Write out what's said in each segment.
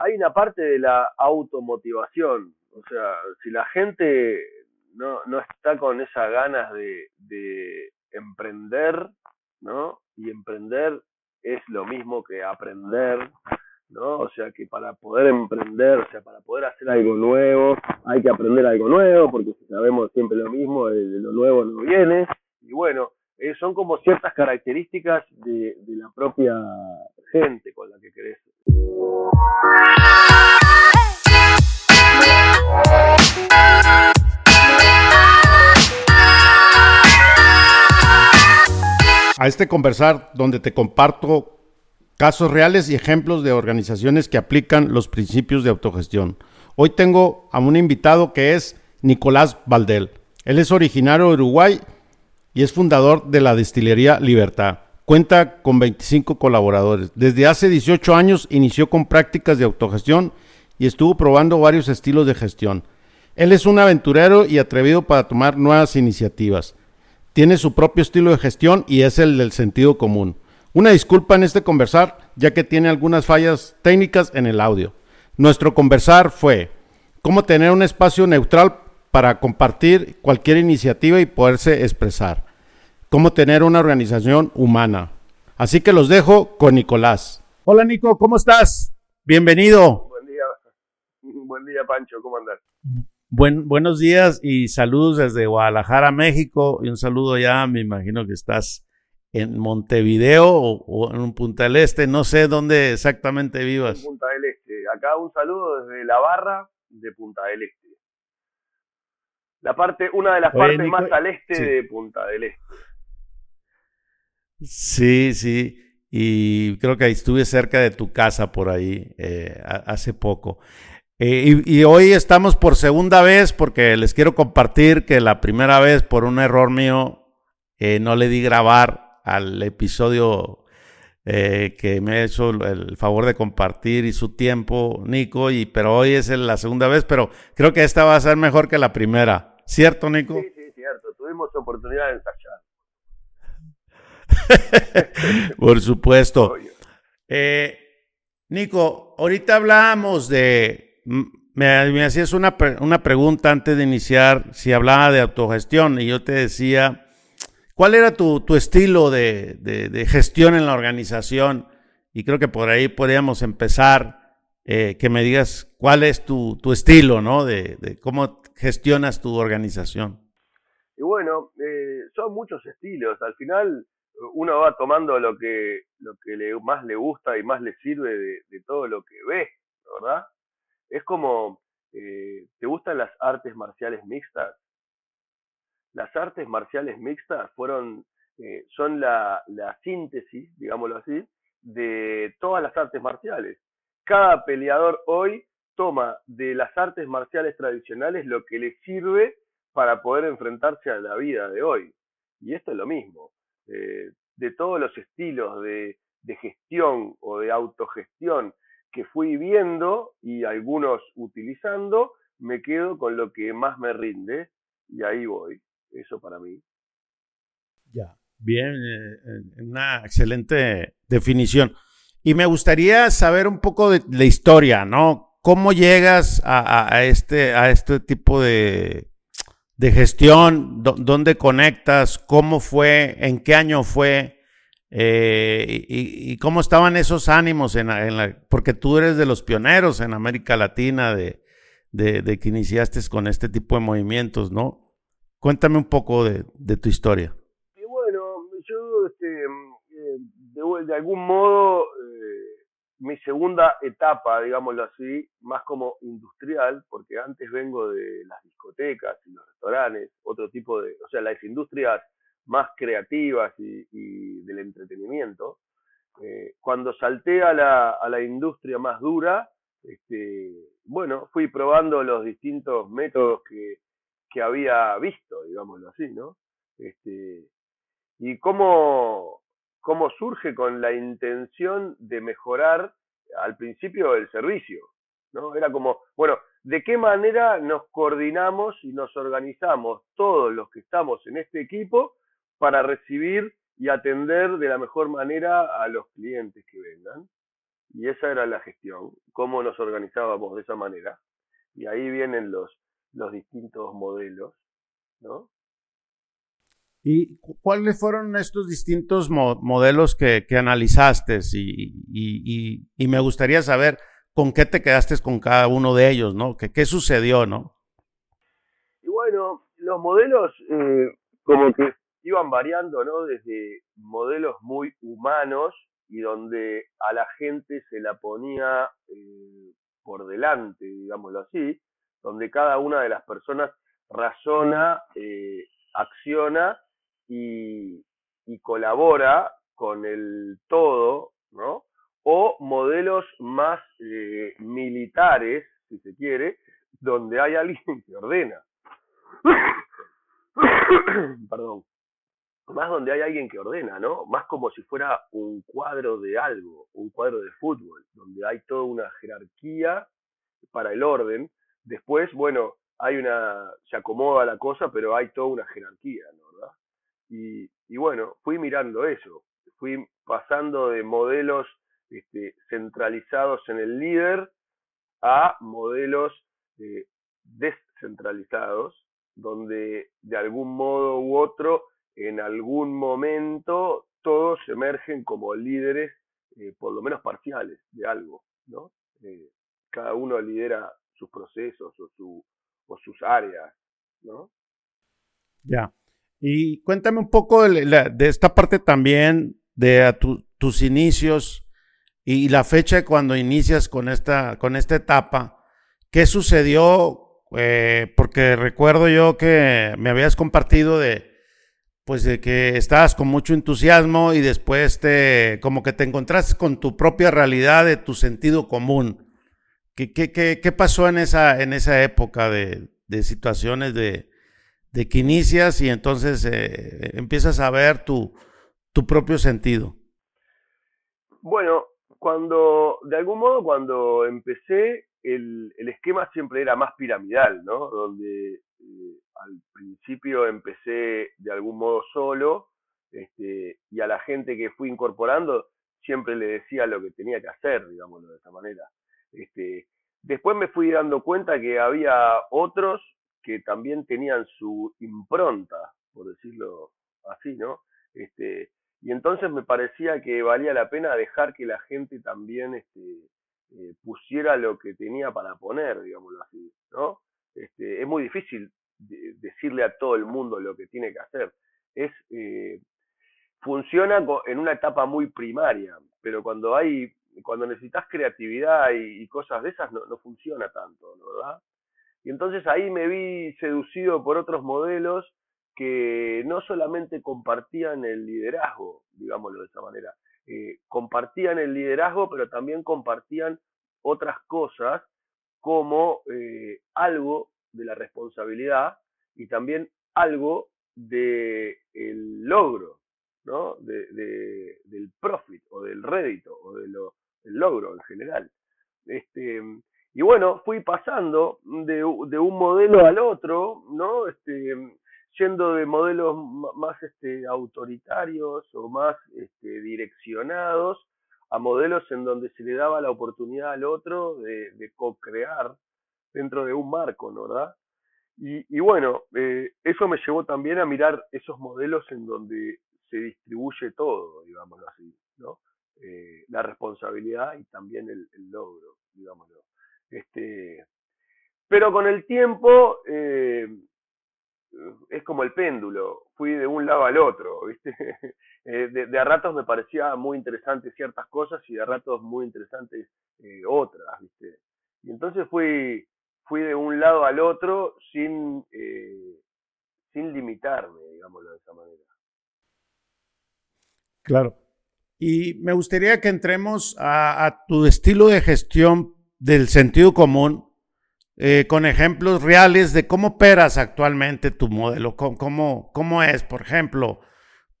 hay una parte de la automotivación. O sea, si la gente no, no está con esas ganas de, de emprender, ¿no? Y emprender es lo mismo que aprender, ¿no? O sea que para poder emprender, o sea, para poder hacer algo nuevo, hay que aprender algo nuevo, porque si sabemos siempre lo mismo, de lo nuevo no viene. Y bueno, eh, son como ciertas características de, de la propia gente con la que querés. A este conversar donde te comparto casos reales y ejemplos de organizaciones que aplican los principios de autogestión. Hoy tengo a un invitado que es Nicolás Valdel. Él es originario de Uruguay y es fundador de la destilería Libertad. Cuenta con 25 colaboradores. Desde hace 18 años inició con prácticas de autogestión y estuvo probando varios estilos de gestión. Él es un aventurero y atrevido para tomar nuevas iniciativas. Tiene su propio estilo de gestión y es el del sentido común. Una disculpa en este conversar, ya que tiene algunas fallas técnicas en el audio. Nuestro conversar fue cómo tener un espacio neutral para compartir cualquier iniciativa y poderse expresar. Cómo tener una organización humana. Así que los dejo con Nicolás. Hola Nico, ¿cómo estás? Bienvenido. Buen día, buen día Pancho, ¿cómo andas? Buen, buenos días y saludos desde Guadalajara, México. Y un saludo ya, me imagino que estás en Montevideo o, en Punta del Este, no sé dónde exactamente vivas. En Punta del Este. Acá un saludo desde la barra de Punta del Este. La parte, una de las partes más al este de Punta del Este. Sí, sí. Y creo que estuve cerca de tu casa por ahí eh, hace poco. Eh, y, y, hoy estamos por segunda vez porque les quiero compartir que la primera vez por un error mío eh, no le di grabar al episodio eh, que me ha hecho el favor de compartir y su tiempo, Nico, y, pero hoy es la segunda vez, pero creo que esta va a ser mejor que la primera. ¿Cierto, Nico? Sí, sí, cierto. Tuvimos oportunidad de ensayar. Por supuesto. Eh, Nico, ahorita hablábamos de, me, me hacías una, una pregunta antes de iniciar, si hablaba de autogestión, y yo te decía ¿Cuál era tu, tu estilo de, de, gestión en la organización? Y creo que por ahí podríamos empezar, eh, que me digas cuál es tu, tu estilo, ¿no? De, de, cómo gestionas tu organización. Y bueno, eh, son muchos estilos. Al final uno va tomando lo que, lo que le, más le gusta y más le sirve de, todo lo que ve, ¿verdad? Es como, eh, ¿te gustan las artes marciales mixtas? las artes marciales mixtas fueron, eh, son la, la síntesis, digámoslo así, de todas las artes marciales. Cada peleador hoy toma de las artes marciales tradicionales lo que le sirve para poder enfrentarse a la vida de hoy. Y esto es lo mismo. Eh, de todos los estilos de, gestión o de autogestión que fui viendo y algunos utilizando, me quedo con lo que más me rinde y ahí voy eso para mí. Ya, bien, eh, una excelente definición. Y me gustaría saber un poco de la historia, ¿no? ¿Cómo llegas a, este, a este tipo de, de gestión? ¿Dónde conectas? ¿Cómo fue? ¿En qué año fue? Eh, y, cómo estaban esos ánimos? En la, porque tú eres de los pioneros en América Latina de, de, que iniciaste con este tipo de movimientos, ¿no? Cuéntame un poco de, tu historia. Y bueno, yo este, eh, de, algún modo, mi segunda etapa, digámoslo así, más como industrial, porque antes vengo de las discotecas y los restaurantes, otro tipo de, o sea, las industrias más creativas y, del entretenimiento. Eh, cuando salté a la, industria más dura, este, bueno, fui probando los distintos métodos que, que había visto, digámoslo así, ¿no? Este, y cómo, cómo surge con la intención de mejorar al principio el servicio, ¿no? Era como, bueno, ¿de qué manera nos coordinamos y nos organizamos todos los que estamos en este equipo para recibir y atender de la mejor manera a los clientes que vengan? Y esa era la gestión, cómo nos organizábamos de esa manera. Y ahí vienen los, los distintos modelos, ¿no? ¿Y cuáles fueron estos distintos modelos que, analizaste? Y, me gustaría saber con qué te quedaste con cada uno de ellos, ¿no? ¿Qué, qué sucedió, no? Y bueno, los modelos eh, como que iban variando, ¿no? Desde modelos muy humanos y donde a la gente se la ponía eh, por delante, digámoslo así, donde cada una de las personas razona, eh, acciona y, colabora con el todo, ¿no? O modelos más eh, militares, si se quiere, donde hay alguien que ordena. Perdón. Más donde hay alguien que ordena, ¿no? Más como si fuera un cuadro de algo, un cuadro de fútbol, donde hay toda una jerarquía para el orden. Después, bueno, hay una, se acomoda la cosa, pero hay toda una jerarquía, ¿no? ¿verdad? Y, bueno, fui mirando eso, fui pasando de modelos este, centralizados en el líder a modelos eh, descentralizados, donde de algún modo u otro, en algún momento, todos emergen como líderes, eh, por lo menos parciales, de algo, ¿no? Eh, cada uno lidera sus procesos o, su, o sus áreas, ¿no? Ya. Y cuéntame un poco de, esta parte también de tus inicios y la fecha cuando inicias con esta, con esta etapa. ¿Qué sucedió? Eh, porque recuerdo yo que me habías compartido de, pues de que estabas con mucho entusiasmo y después te, como que te encontraste con tu propia realidad de tu sentido común. ¿Qué, qué, qué, pasó en esa, en esa época de, de situaciones de, de que inicias y entonces eh, empiezas a ver tu, tu propio sentido? Bueno, cuando, de algún modo, cuando empecé, el, el esquema siempre era más piramidal, ¿no? Donde eh, al principio empecé de algún modo solo, este, y a la gente que fui incorporando siempre le decía lo que tenía que hacer, digámoslo de esa manera. Este, después me fui dando cuenta que había otros que también tenían su impronta, por decirlo así, ¿no? Este, y entonces me parecía que valía la pena dejar que la gente también este, eh, pusiera lo que tenía para poner, digámoslo así, ¿no? Este, es muy difícil decirle a todo el mundo lo que tiene que hacer. Es, eh, funciona en una etapa muy primaria, pero cuando hay, cuando necesitas creatividad y, cosas de esas, no, no funciona tanto, ¿verdad? Y entonces ahí me vi seducido por otros modelos que no solamente compartían el liderazgo, digámoslo de esa manera, eh, compartían el liderazgo, pero también compartían otras cosas como eh, algo de la responsabilidad y también algo del el logro, ¿no? De, del profit o del rédito o del logro en general. Este, y bueno, fui pasando de, un modelo al otro, ¿no? Este, yendo de modelos más este, autoritarios o más este, direccionados a modelos en donde se le daba la oportunidad al otro de, co-crear dentro de un marco, ¿no? ¿verdad? Y, bueno, eh, eso me llevó también a mirar esos modelos en donde se distribuye todo, digámoslo así, ¿no? Eh, la responsabilidad y también el, el logro, digámoslo. Este, pero con el tiempo eh, es como el péndulo, fui de un lado al otro, ¿viste? Eh, de, a ratos me parecía muy interesante ciertas cosas y de a ratos muy interesantes eh, otras, ¿viste? Y entonces fui, fui de un lado al otro sin, sin limitarme, digámoslo de esa manera. Claro. Y me gustaría que entremos a, a tu estilo de gestión del sentido común eh, con ejemplos reales de cómo operas actualmente tu modelo, cómo, cómo es, por ejemplo,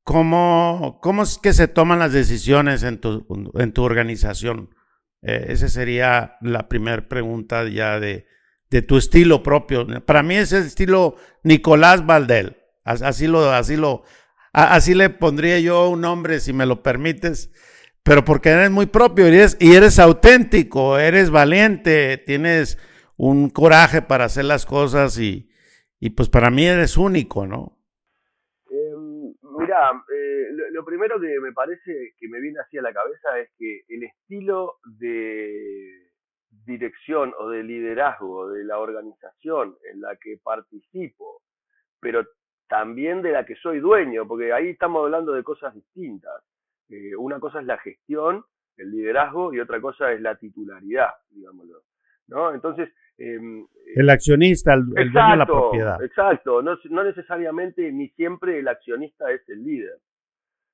cómo, cómo es que se toman las decisiones en tu, en tu organización. Eh, esa sería la primera pregunta ya de, de, tu estilo propio. Para mí es el estilo Nicolás Valdel. Así lo, así lo, así le pondría yo un nombre, si me lo permites. Pero porque eres muy propio y eres, y eres auténtico, eres valiente, tienes un coraje para hacer las cosas y, pues para mí eres único, ¿no? Em, mira, eh, lo, primero que me parece que me viene así a la cabeza es que el estilo de dirección o de liderazgo de la organización en la que participo, pero también de la que soy dueño, porque ahí estamos hablando de cosas distintas. Eh, una cosa es la gestión, el liderazgo, y otra cosa es la titularidad, digámoslo. ¿no? Entonces... Em, el accionista, el, dueño de la propiedad. Exacto, no, no necesariamente ni siempre el accionista es el líder.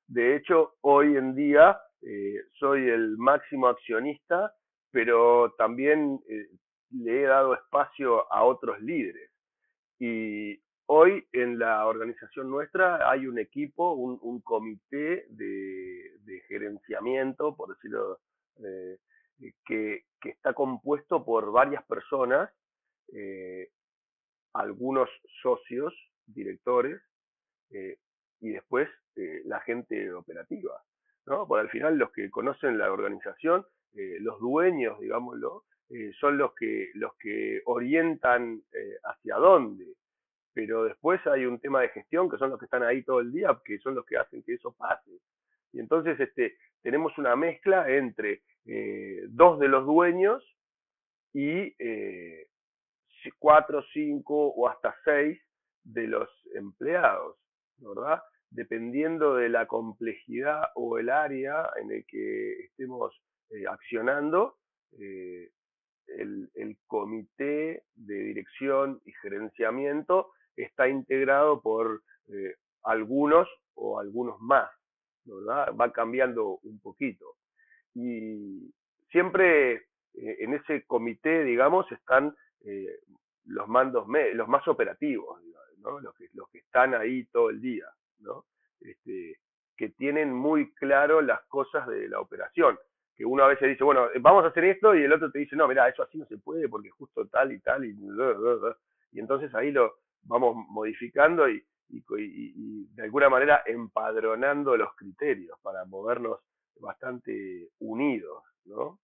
De hecho, hoy en día eh, soy el máximo accionista, pero también eh, le he dado espacio a otros líderes. Y hoy en la organización nuestra hay un equipo, un, comité de, gerenciamiento, por decirlo, eh, que, está compuesto por varias personas, eh, algunos socios, directores, eh, y después la gente operativa. ¿no? Por al final los que conocen la organización, los dueños, digámoslo, son los que, los que orientan hacia dónde pero después hay un tema de gestión que son los que están ahí todo el día, que son los que hacen que eso pase. Y entonces este, tenemos una mezcla entre eh, dos de los dueños y eh, cuatro, cinco o hasta seis de los empleados, ¿verdad? Dependiendo de la complejidad o el área en el que estemos eh, accionando, el, el, comité de dirección y gerenciamiento está integrado por eh, algunos o algunos más, ¿verdad? Va cambiando un poquito. Y siempre eh, en ese comité, digamos, están eh, los mandos, los más operativos, ¿no? los, que, están ahí todo el día, ¿no? Este, que tienen muy claro las cosas de la operación. Que uno a veces dice, bueno, vamos a hacer esto, y el otro te dice, no, mira, eso así no se puede porque justo tal y tal, y, y entonces ahí lo, vamos modificando y, de alguna manera empadronando los criterios para movernos bastante unidos, ¿no?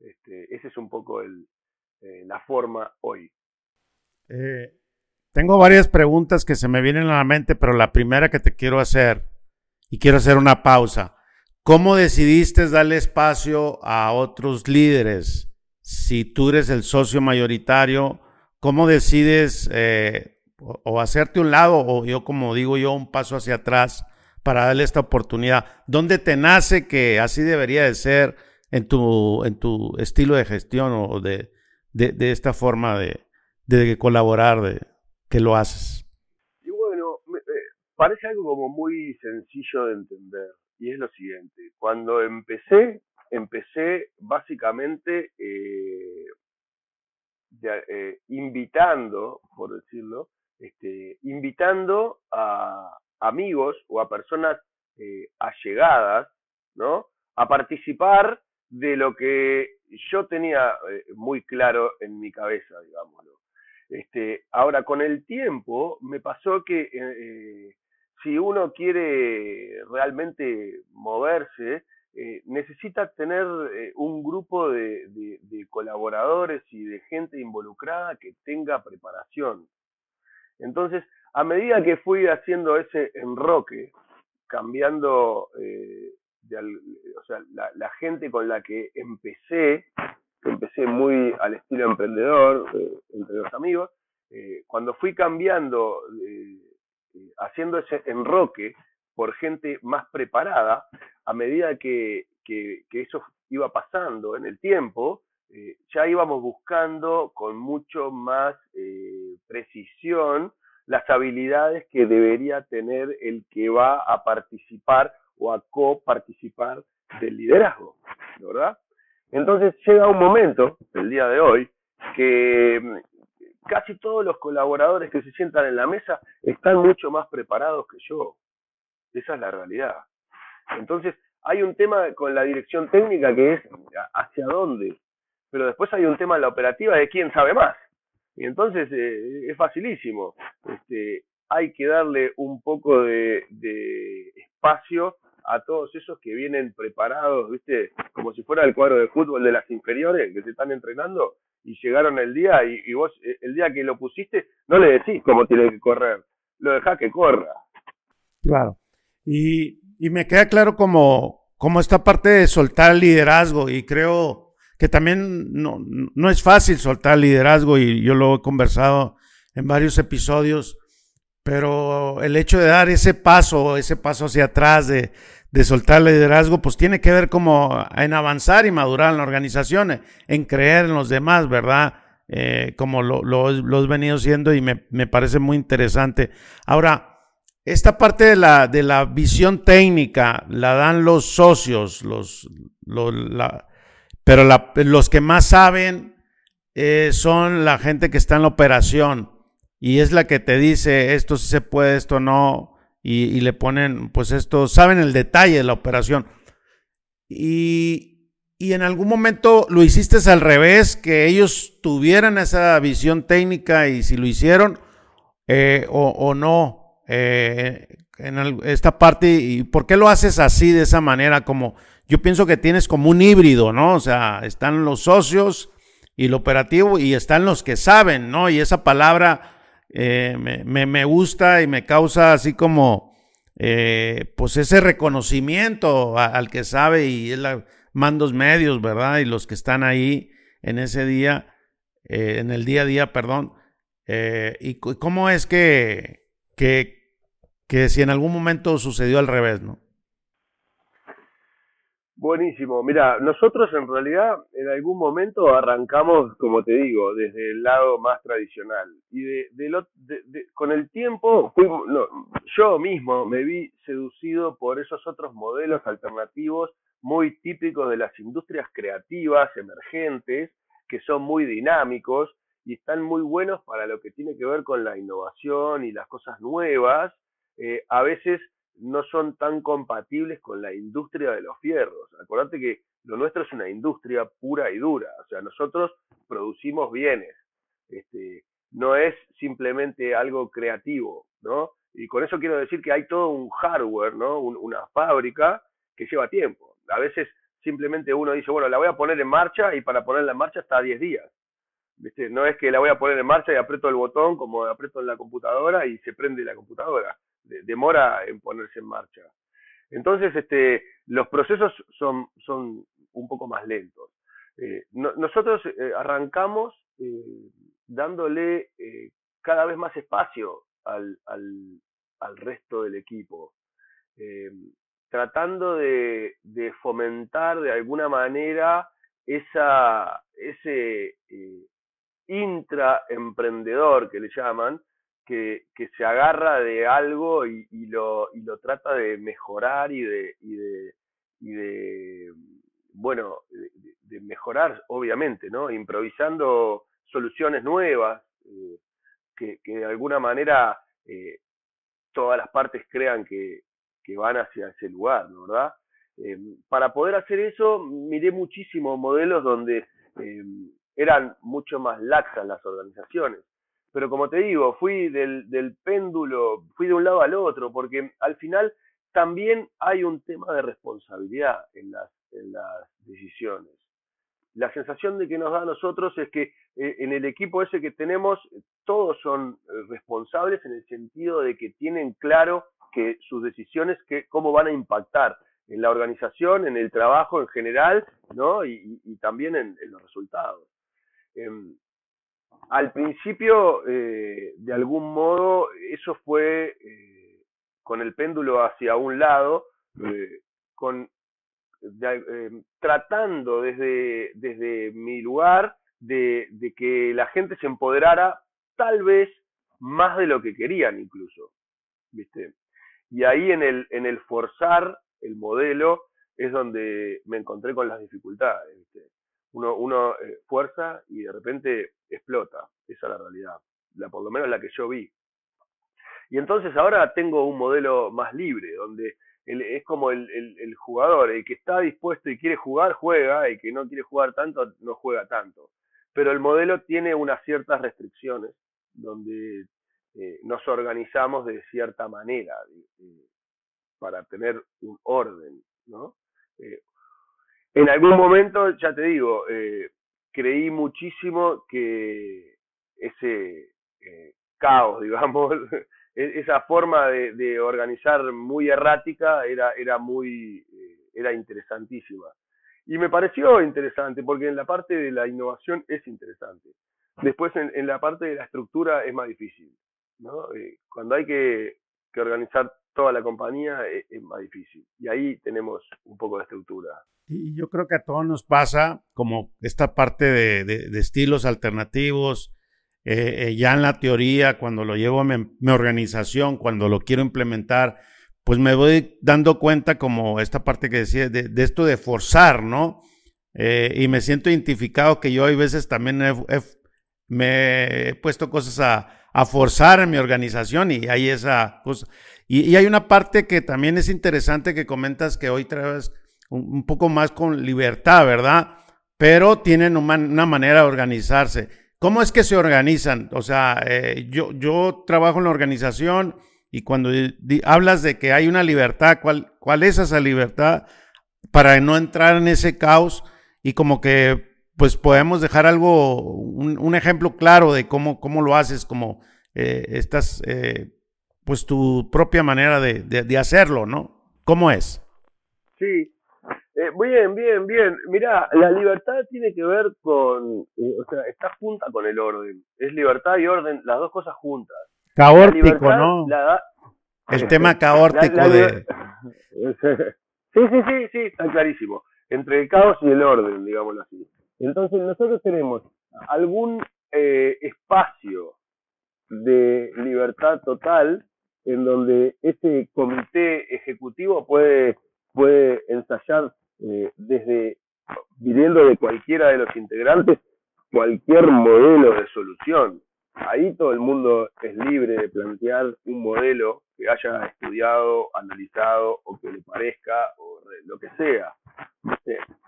Este, esa es un poco el, eh, la forma hoy. Eh, tengo varias preguntas que se me vienen a la mente, pero la primera que te quiero hacer, y quiero hacer una pausa. ¿Cómo decidiste darle espacio a otros líderes? Si tú eres el socio mayoritario, ¿cómo decides eh, o, hacerte un lado o yo como digo yo un paso hacia atrás para darle esta oportunidad. ¿Dónde te nace que así debería de ser en tu, en tu estilo de gestión o de, de, esta forma de, de, colaborar, de que lo haces? Y bueno, eh, parece algo como muy sencillo de entender y es lo siguiente. Cuando empecé, empecé básicamente eh, eh, invitando, por decirlo, este, invitando a amigos o a personas eh, allegadas, ¿no? A participar de lo que yo tenía eh, muy claro en mi cabeza, digámoslo. Este, ahora, con el tiempo, me pasó que eh, si uno quiere realmente moverse, necesita tener un grupo de, colaboradores y de gente involucrada que tenga preparación. Entonces, a medida que fui haciendo ese enroque, cambiando, eh, o sea, la, gente con la que empecé, que empecé muy al estilo emprendedor, eh, entre los amigos, eh, cuando fui cambiando, haciendo ese enroque por gente más preparada, a medida que, que eso iba pasando en el tiempo, eh, ya íbamos buscando con mucho más eh, precisión las habilidades que debería tener el que va a participar o a coparticipar del liderazgo, ¿verdad? Entonces llega un momento, el día de hoy, que mm, casi todos los colaboradores que se sientan en la mesa están mucho más preparados que yo. Esa es la realidad. Entonces, hay un tema con la dirección técnica que es hacia dónde pero después hay un tema en la operativa de quién sabe más. Y entonces eh, es facilísimo. Este, hay que darle un poco de, espacio a todos esos que vienen preparados, ¿viste? Como si fuera el cuadro de fútbol de las inferiores que se están entrenando y llegaron el día y, vos eh, el día que lo pusiste no le decís cómo tiene que correr, lo dejás que corra. Claro. Y, y me queda claro como, como esta parte de soltar el liderazgo y creo que también no, no es fácil soltar liderazgo y yo lo he conversado en varios episodios, pero el hecho de dar ese paso, ese paso hacia atrás, de, de soltar liderazgo, pues tiene que ver como en avanzar y madurar en la organización, en creer en los demás, ¿verdad? Eh, como lo, lo, lo, he venido siendo y me, me, parece muy interesante. Ahora, esta parte de la, de la visión técnica la dan los socios, los, los la, pero los que más saben eh, son la gente que está en la operación y es la que te dice esto sí se puede, esto no, y, le ponen, pues esto, saben el detalle de la operación. Y, y, en algún momento lo hiciste al revés, que ellos tuvieran esa visión técnica y si lo hicieron eh, o, o, no. Eh, en esta parte, ¿y por qué lo haces así, de esa manera? Como yo pienso que tienes como un híbrido, ¿no? O sea, están los socios y el operativo y están los que saben, ¿no? Y esa palabra eh, me, me, gusta y me causa así como, eh, pues ese reconocimiento al que sabe y es la mandos medios, ¿verdad? Y los que están ahí en ese día, eh, en el día a día, perdón. ¿Y cómo es que, que, que si en algún momento sucedió al revés, ¿no? Buenísimo. Mira, nosotros en realidad en algún momento arrancamos, como te digo, desde el lado más tradicional. Y de, de, con el tiempo, yo mismo me vi seducido por esos otros modelos alternativos muy típicos de las industrias creativas, emergentes, que son muy dinámicos y están muy buenos para lo que tiene que ver con la innovación y las cosas nuevas. Eh, a veces no son tan compatibles con la industria de los fierros. Acordate que lo nuestro es una industria pura y dura, o sea, nosotros producimos bienes, este, no es simplemente algo creativo, ¿no? Y con eso quiero decir que hay todo un hardware, ¿no? una fábrica que lleva tiempo. A veces simplemente uno dice, bueno, la voy a poner en marcha y para ponerla en marcha está 10 días. ¿Viste? No es que la voy a poner en marcha y aprieto el botón como aprieto en la computadora y se prende la computadora demora en ponerse en marcha. Entonces, este, los procesos son, un poco más lentos. Eh, nosotros eh, arrancamos eh, dándole cada vez más espacio al, resto del equipo, tratando de, de, fomentar de alguna manera esa, ese intraemprendedor que le llaman, que, se agarra de algo y, lo, y, lo, trata de mejorar y de, y de, y de bueno, de, mejorar, obviamente, ¿no? Improvisando soluciones nuevas eh, que, de alguna manera eh, todas las partes crean que, que, van hacia ese lugar, ¿no? ¿verdad? Eh, para poder hacer eso, miré muchísimos modelos donde eran mucho más laxas las organizaciones pero como te digo, fui del, del péndulo, fui de un lado al otro, porque al final también hay un tema de responsabilidad en las, en las decisiones. La sensación de que nos da a nosotros es que eh, en el equipo ese que tenemos, todos son eh, responsables en el sentido de que tienen claro que sus decisiones, que, cómo van a impactar en la organización, en el trabajo en general, ¿no? y, y, también en, los resultados. Em, al principio, eh, de algún modo, eso fue eh, con el péndulo hacia un lado, eh, con, tratando desde, desde mi lugar de, de, que la gente se empoderara tal vez más de lo que querían incluso. ¿viste? Y ahí en el, en el forzar el modelo es donde me encontré con las dificultades. ¿viste? Uno, uno fuerza y de repente explota. Esa es la realidad, la, por lo menos la que yo vi. Y entonces ahora tengo un modelo más libre, donde es como el, jugador, el que está dispuesto y quiere jugar, juega, el que no quiere jugar tanto, no juega tanto. Pero el modelo tiene unas ciertas restricciones, donde eh, nos organizamos de cierta manera. para tener un orden, ¿no? Eh, en algún momento, ya te digo, eh, creí muchísimo que ese eh, caos, digamos, e-, esa forma de, organizar muy errática era, era muy, era interesantísima. Y me pareció interesante porque en la parte de la innovación es interesante. Después en, la parte de la estructura es más difícil. ¿no? Eh, cuando hay que, organizar toda la compañía eh, es, más difícil. Y ahí tenemos un poco de estructura. Y yo creo que a todos nos pasa como esta parte de, estilos alternativos, eh, ya en la teoría, cuando lo llevo a mi organización, cuando lo quiero implementar, pues me voy dando cuenta como esta parte que decía, de, esto de forzar, ¿no? Eh, y me siento identificado que yo hay veces también me he puesto cosas a, forzar en mi organización y hay esa cosa. Y, hay una parte que también es interesante que comentas que hoy traes un, poco más con libertad, ¿verdad? Pero tienen una, manera de organizarse. ¿Cómo es que se organizan? O sea, eh, yo, yo trabajo en la organización y cuando hablas de que hay una libertad, ¿cuál, ¿cuál es esa libertad para no entrar en ese caos? Y como que pues podemos dejar algo, un, ejemplo claro de cómo, cómo lo haces, como eh, estás, eh, pues tu propia manera de, de, hacerlo, ¿no? ¿Cómo es? Sí, eh, bien, bien, bien. Mira, la libertad tiene que ver con, o sea, está junta con el orden. Es libertad y orden, las dos cosas juntas. Caórtico, ¿no? el tema caórtico de... Sí, sí, sí, sí, está clarísimo. Entre el caos y el orden, digámoslo así. Entonces nosotros tenemos algún eh, espacio de libertad total en donde ese comité ejecutivo puede, puede ensayar eh, desde, viniendo de cualquiera de los integrantes, cualquier modelo de solución. Ahí todo el mundo es libre de plantear un modelo que haya estudiado, analizado o que le parezca o lo que sea.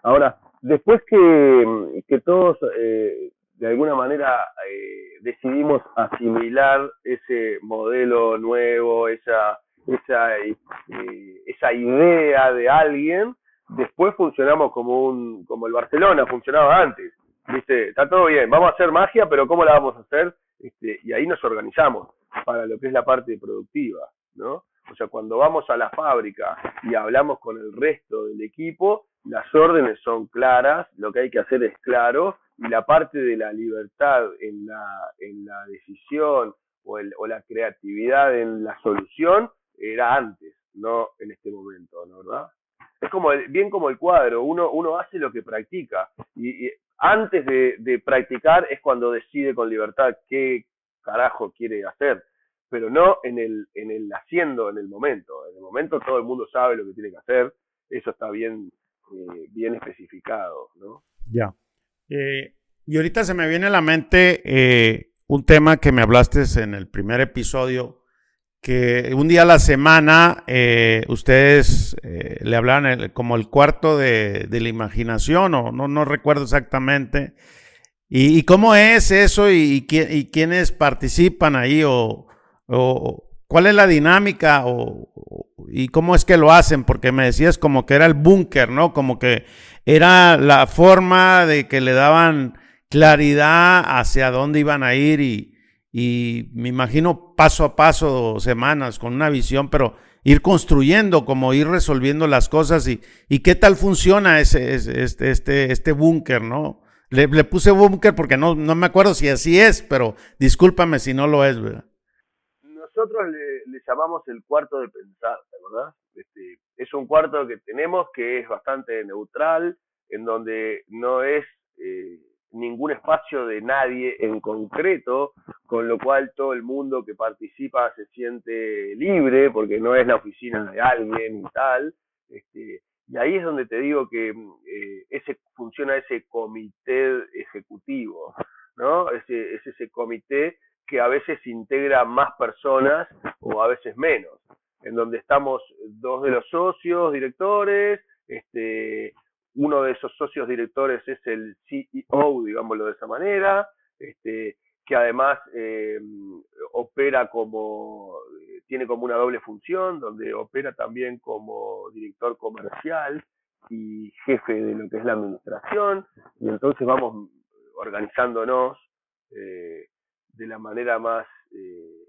Ahora, después que, que todos eh, de alguna manera eh, decidimos asimilar ese modelo nuevo, esa, esa, eh, esa idea de alguien, después funcionamos como un como el Barcelona funcionaba antes. ¿Viste? Está todo bien, vamos a hacer magia, pero ¿cómo la vamos a hacer? Este, y ahí nos organizamos para lo que es la parte productiva, ¿no? O sea, cuando vamos a la fábrica y hablamos con el resto del equipo, las órdenes son claras, lo que hay que hacer es claro, y la parte de la libertad en la, en la decisión o, el, o la creatividad en la solución era antes, no en este momento, ¿no verdad? Es como bien como el cuadro, uno, uno hace lo que practica, y antes de, practicar es cuando decide con libertad qué carajo quiere hacer, pero no en el, en el haciendo, en el momento. En el momento todo el mundo sabe lo que tiene que hacer, eso está bien, eh, bien especificado, ¿no? Ya. Eh, y ahorita se me viene a la mente eh, un tema que me hablaste en el primer episodio, que un día a la semana eh, ustedes le hablan como el cuarto de, la imaginación, o no, no recuerdo exactamente. ¿Y, cómo es eso y, y, quiénes participan ahí o, cuál es la dinámica o, y cómo es que lo hacen? Porque me decías como que era el búnker, ¿no? Como que era la forma de que le daban claridad hacia dónde iban a ir y, y me imagino paso a paso, semanas, con una visión, pero ir construyendo, como ir resolviendo las cosas y, y qué tal funciona ese, este, este, este búnker, ¿no? Le, puse búnker porque no, no me acuerdo si así es, pero discúlpame si no lo es, ¿verdad? Nosotros le, llamamos el cuarto de pensar, ¿verdad? Este, es un cuarto que tenemos que es bastante neutral, en donde no es eh, ningún espacio de nadie en concreto, con lo cual todo el mundo que participa se siente libre, porque no es la oficina de alguien y tal. Este, y ahí es donde te digo que eh, ese funciona ese comité ejecutivo, ¿no? Ese, es ese comité que a veces integra más personas o a veces menos, en donde estamos dos de los socios, directores, este, uno de esos socios directores es el CEO, digámoslo de esa manera, este, que además eh, opera como, tiene como una doble función, donde opera también como director comercial y jefe de lo que es la administración, y entonces vamos organizándonos eh, de la manera más, eh,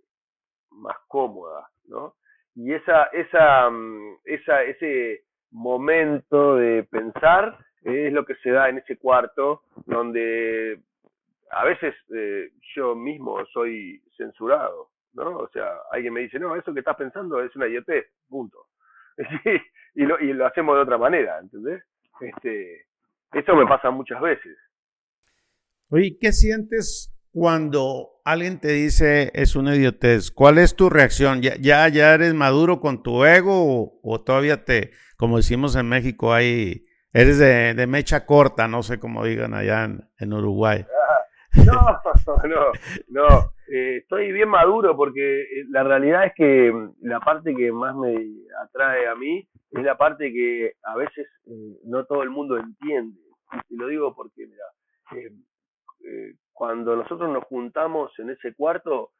más cómoda, ¿no? Y esa, esa, mm, esa, ese momento de pensar es lo que se da en ese cuarto donde a veces eh, yo mismo soy censurado, ¿no? O sea, alguien me dice, no, eso que estás pensando es una idiotez, punto. y, lo, y lo hacemos de otra manera, ¿entendés? Este, eso me pasa muchas veces. Oye, ¿qué sientes cuando alguien te dice es una idiotez? ¿Cuál es tu reacción? ¿Ya, ya, ya eres maduro con tu ego o, todavía te, como decimos en México, hay, eres de, mecha corta, no sé cómo digan allá en, Uruguay? no, no, no. Eh, estoy bien maduro porque eh, la realidad es que mm, la parte que más me atrae a mí es la parte que a veces eh, no todo el mundo entiende. Y lo digo porque, mira, cuando nosotros nos juntamos en ese cuarto,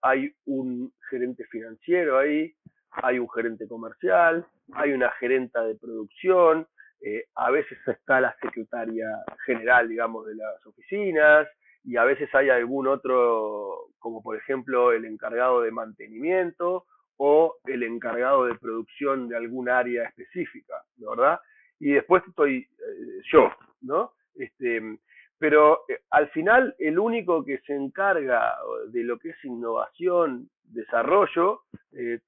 hay un gerente financiero ahí, hay un gerente comercial, hay una gerenta de producción, eh, a veces está la secretaria general, digamos, de las oficinas, y a veces hay algún otro, como por ejemplo el encargado de mantenimiento o el encargado de producción de algún área específica, ¿verdad? Y después estoy eh, yo, ¿no? Este, pero eh, al final el único que se encarga de lo que es innovación, desarrollo,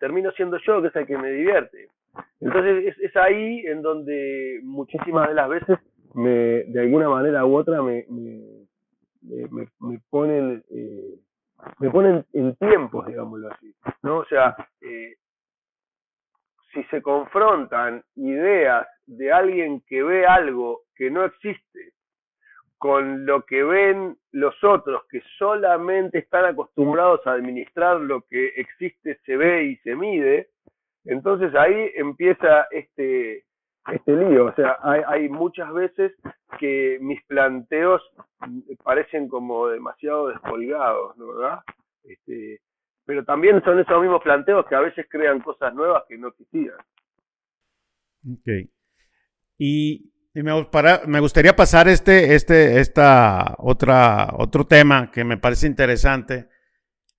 termino siendo yo, que es el que me divierte. Entonces es, ahí en donde muchísimas de las veces me, de alguna manera u otra me, me, me, ponen eh, me ponen en tiempos, digámoslo así, ¿no? O sea, eh, si se confrontan ideas de alguien que ve algo que no existe con lo que ven los otros que solamente están acostumbrados a administrar lo que existe, se ve y se mide, entonces ahí empieza este, este lío. O sea, hay, muchas veces que mis planteos parecen como demasiado descolgados, ¿no verdad? Este, pero también son esos mismos planteos que a veces crean cosas nuevas que no existían. Ok. Y, me, me, gustaría pasar este, este, esta otra, otro tema que me parece interesante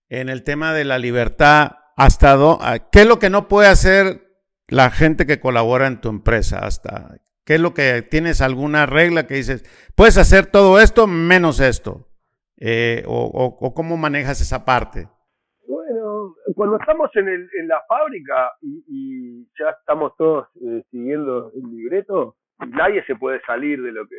en el tema de la libertad. Hasta qué es lo que no puede hacer la gente que colabora en tu empresa, hasta qué es lo que tienes alguna regla que dices, puedes hacer todo esto menos esto, eh, o, cómo manejas esa parte. Bueno, cuando estamos en, el, la fábrica y, ya estamos todos eh, siguiendo el libreto, nadie se puede salir de lo que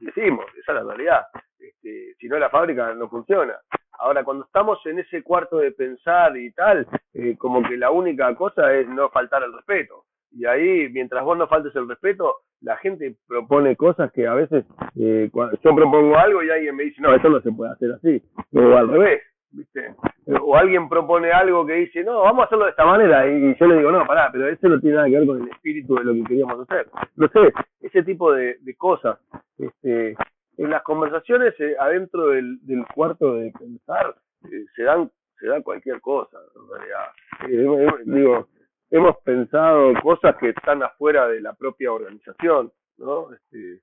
decimos, esa es la realidad. Este, si no, la fábrica no funciona. Ahora, cuando estamos en ese cuarto de pensar y tal, eh, como que la única cosa es no faltar al respeto. Y ahí, mientras vos no faltes el respeto, la gente propone cosas que a veces eh, yo propongo algo y alguien me dice, no, eso no se puede hacer así. O al revés, ¿viste? O alguien propone algo que dice, no, vamos a hacerlo de esta manera. Y yo le digo, no, pará, pero eso no tiene nada que ver con el espíritu de lo que queríamos hacer. No sé, ese tipo de, cosas. Este, en las conversaciones eh, adentro del, cuarto de pensar eh, se dan se da cualquier cosa en realidad eh, digo hemos pensado cosas que están afuera de la propia organización no este,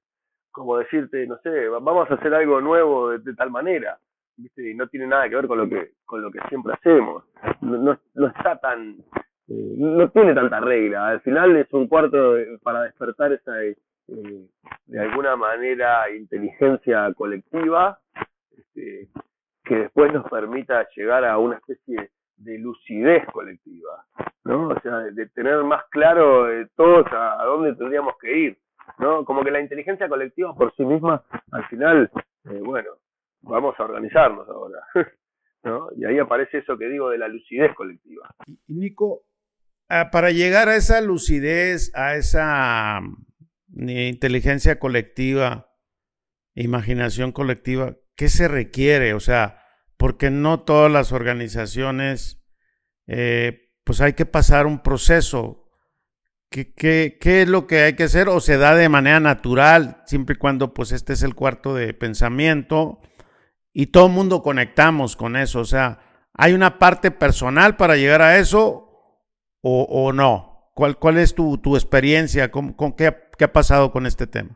como decirte no sé vamos a hacer algo nuevo de, tal manera ¿viste? no tiene nada que ver con lo que con lo que siempre hacemos no, no, está tan no tiene tanta regla al final es un cuarto para despertar esa eh, de alguna manera inteligencia colectiva este, que después nos permita llegar a una especie de lucidez colectiva, ¿no? O sea, de, tener más claro eh, todos a, dónde tendríamos que ir, ¿no? Como que la inteligencia colectiva por sí misma, al final, eh, bueno, vamos a organizarnos ahora, ¿no? Y ahí aparece eso que digo de la lucidez colectiva. Y Nico, ah, para llegar a esa lucidez, a esa ni inteligencia colectiva, imaginación colectiva, ¿qué se requiere? O sea, porque no todas las organizaciones, eh, pues hay que pasar un proceso. ¿Qué, ¿Qué, qué, es lo que hay que hacer? ¿O se da de manera natural, siempre y cuando pues este es el cuarto de pensamiento y todo el mundo conectamos con eso? O sea, ¿Hay una parte personal para llegar a eso o, no? ¿Cuál, ¿Cuál es tu, tu experiencia? ¿Con, con qué, qué ha pasado con este tema?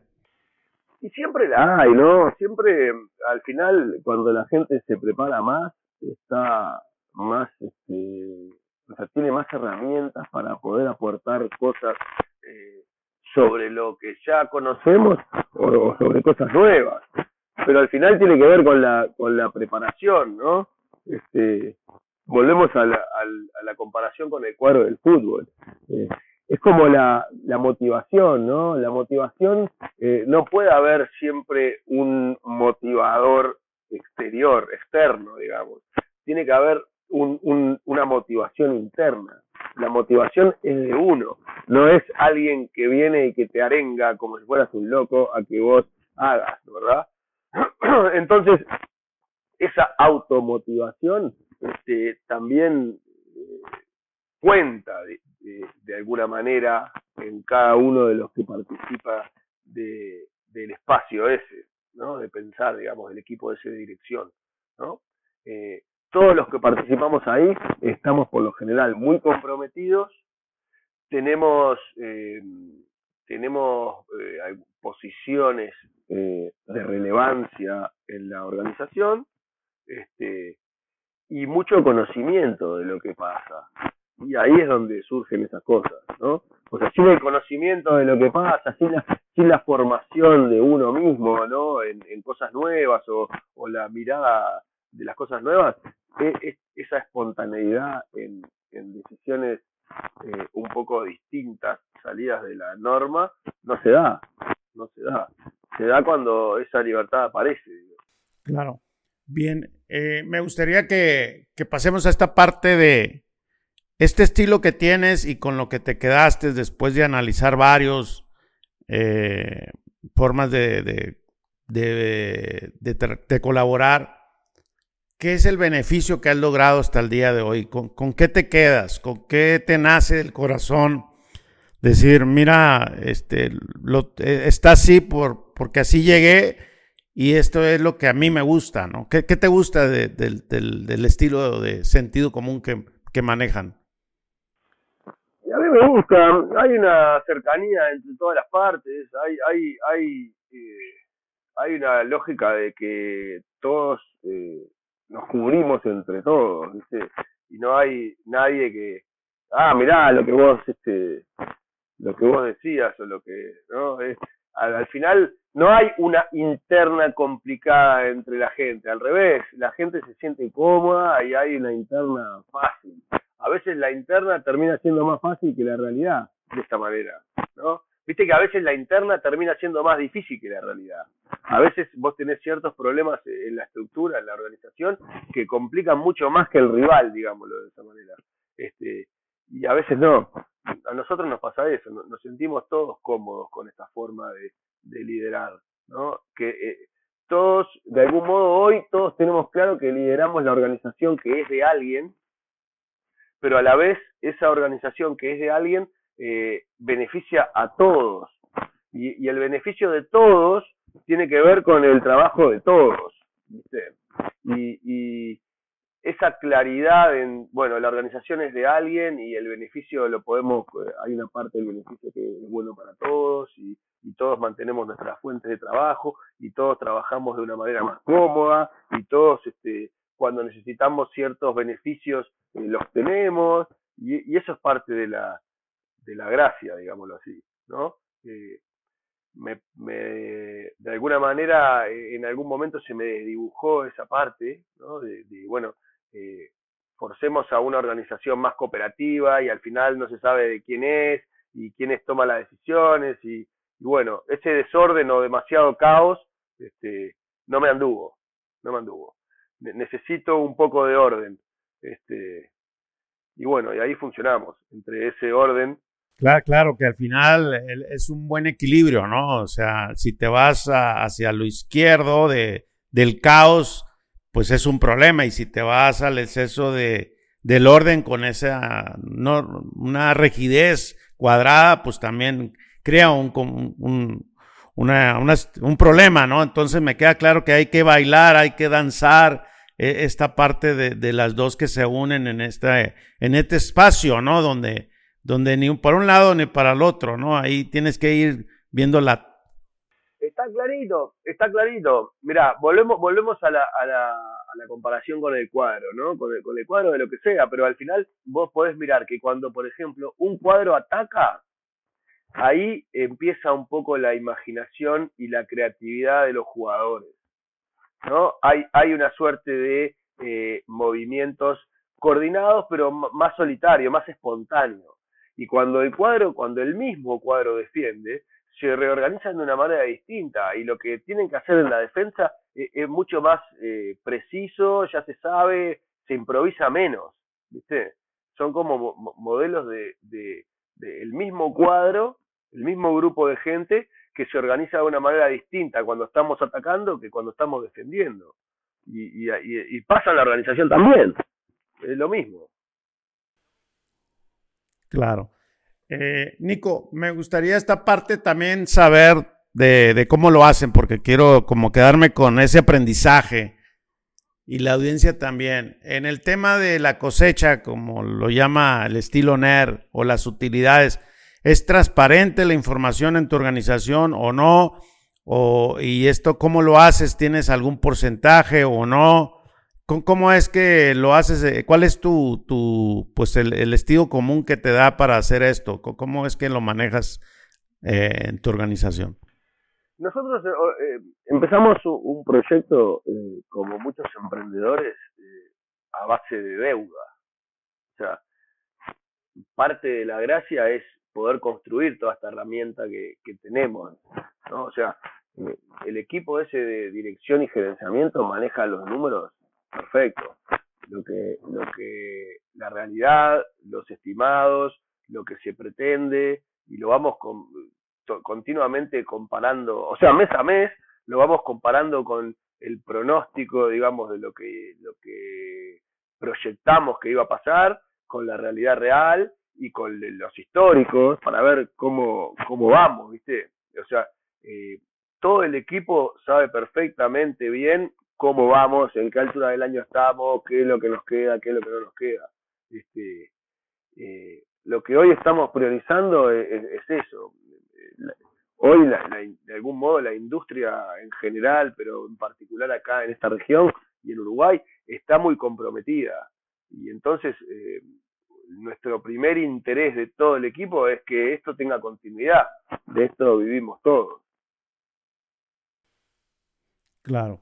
Y siempre la hay, ¿no? Siempre, al final, cuando la gente se prepara más, está más, este, o sea, tiene más herramientas para poder aportar cosas eh, sobre lo que ya conocemos o, sobre cosas nuevas. Pero al final tiene que ver con la, con la preparación, ¿no? Este, volvemos a la, a la comparación con el cuadro del fútbol. Eh, es como la, la, motivación, ¿no? La motivación, eh, no puede haber siempre un motivador exterior, externo, digamos. Tiene que haber un, un, una motivación interna. La motivación es de uno, no es alguien que viene y que te arenga como si fueras un loco a que vos hagas, ¿verdad? Entonces, esa automotivación este, también eh, cuenta de, alguna manera en cada uno de los que participa de, del espacio ese, ¿no? De pensar, digamos, el equipo ese de dirección, ¿no? Eh, todos los que participamos ahí estamos por lo general muy comprometidos, tenemos, eh, tenemos eh, posiciones de relevancia en la organización este, y mucho conocimiento de lo que pasa. Y ahí es donde surgen esas cosas, ¿no? O sea, sin el conocimiento de lo que pasa, sin la, sin la formación de uno mismo, ¿no? En, cosas nuevas o, o, la mirada de las cosas nuevas, e, esa espontaneidad en, en decisiones eh, un poco distintas, salidas de la norma, no se da, no se da. Se da cuando esa libertad aparece. Claro. Bien, eh, me gustaría que, que pasemos a esta parte de, este estilo que tienes y con lo que te quedaste después de analizar varios eh, formas de, de, colaborar, ¿qué es el beneficio que has logrado hasta el día de hoy? ¿Con, qué te quedas? ¿Con qué te nace el corazón? Decir, mira, este, lo, eh, está así por, porque así llegué y esto es lo que a mí me gusta, ¿no? ¿Qué, te gusta del, estilo de sentido común que, que manejan? a mí me gusta, hay una cercanía entre todas las partes, hay, hay, hay, eh, hay una lógica de que todos eh, nos cubrimos entre todos, y no hay nadie que, ah, mirá lo que vos, este, lo que vos decías o lo que, ¿no? Es, al, al final no hay una interna complicada entre la gente, al revés, la gente se siente cómoda y hay una interna fácil a veces la interna termina siendo más fácil que la realidad de esta manera, ¿no? Viste que a veces la interna termina siendo más difícil que la realidad. A veces vos tenés ciertos problemas en la estructura, en la organización, que complican mucho más que el rival, digámoslo de esa manera. Este, y a veces no. A nosotros nos pasa eso, nos sentimos todos cómodos con esta forma de, liderar, ¿no? Que eh, todos, de algún modo hoy, todos tenemos claro que lideramos la organización que es de alguien, pero a la vez esa organización que es de alguien eh, beneficia a todos. Y, el beneficio de todos tiene que ver con el trabajo de todos. Y, esa claridad en, bueno, la organización es de alguien y el beneficio lo podemos, eh, hay una parte del beneficio que es bueno para todos y, y todos mantenemos nuestras fuentes de trabajo y todos trabajamos de una manera más cómoda y todos este, cuando necesitamos ciertos beneficios eh, los tenemos, y, eso es parte de la, de la gracia, digámoslo así, ¿no? me, me, de alguna manera, eh, en algún momento se me dibujó esa parte, ¿no? De, bueno, eh, forcemos a una organización más cooperativa y al final no se sabe de quién es y quiénes toman las decisiones y, bueno, ese desorden o demasiado caos este, no me anduvo, no me anduvo necesito un poco de orden. Este, y bueno, y ahí funcionamos, entre ese orden. Claro, claro, que al final es un buen equilibrio, ¿no? O sea, si te vas hacia lo izquierdo de, del caos, pues es un problema, y si te vas al exceso de, del orden con esa, no, una rigidez cuadrada, pues también crea un, un, un problema, ¿no? Entonces me queda claro que hay que bailar, hay que danzar, e, esta parte de, de, las dos que se unen en, esta, en este espacio, ¿no? Donde, donde ni para un lado ni para el otro, ¿no? Ahí tienes que ir viendo la... Está clarito, está clarito. Mira, volvemos, volvemos a la, a, la, comparación con el cuadro, ¿no? Con el, con el cuadro de lo que sea, pero al final vos podés mirar que cuando, por ejemplo, un cuadro ataca, ahí empieza un poco la imaginación y la creatividad de los jugadores. ¿no? Hay, hay una suerte de eh, movimientos coordinados, pero más solitario, más espontáneo. Y cuando el cuadro, cuando el mismo cuadro defiende, se reorganizan de una manera distinta y lo que tienen que hacer en la defensa es, es mucho más eh, preciso, ya se sabe, se improvisa menos, ¿viste? Son como modelos de, el mismo cuadro, el mismo grupo de gente que se organiza de una manera distinta cuando estamos atacando que cuando estamos defendiendo. Y, y, y pasa en la organización también, es lo mismo. Claro. Eh, Nico, me gustaría esta parte también saber de, cómo lo hacen, porque quiero como quedarme con ese aprendizaje y la audiencia también. En el tema de la cosecha, como lo llama el estilo NER o las utilidades, ¿es transparente la información en tu organización o no? O, ¿Y esto cómo lo haces? ¿Tienes algún porcentaje o no? ¿Cómo es que lo haces? Eh, ¿Cuál es tu, tu pues el, estilo común que te da para hacer esto? ¿Cómo es que lo manejas eh, en tu organización? Nosotros eh, empezamos un proyecto, como muchos emprendedores, a base de deuda. O sea, parte de la gracia es poder construir toda esta herramienta que, tenemos. O sea, el equipo ese de dirección y gerenciamiento maneja los números perfecto. Lo que, lo que, la realidad, los estimados, lo que se pretende, y lo vamos con, continuamente comparando, o sea, mes a mes, lo vamos comparando con el pronóstico, digamos, de lo que, lo que proyectamos que iba a pasar, con la realidad real y con los históricos, para ver cómo, cómo vamos, ¿viste? O sea, eh, todo el equipo sabe perfectamente bien cómo vamos, en qué altura del año estamos, qué es lo que nos queda, qué es lo que no nos queda. Este, eh, lo que hoy estamos priorizando es, es eso. Hoy, la, de algún modo, la industria en general, pero en particular acá en esta región y en Uruguay, está muy comprometida. Y entonces, eh, nuestro primer interés de todo el equipo es que esto tenga continuidad. De esto vivimos todos. Claro.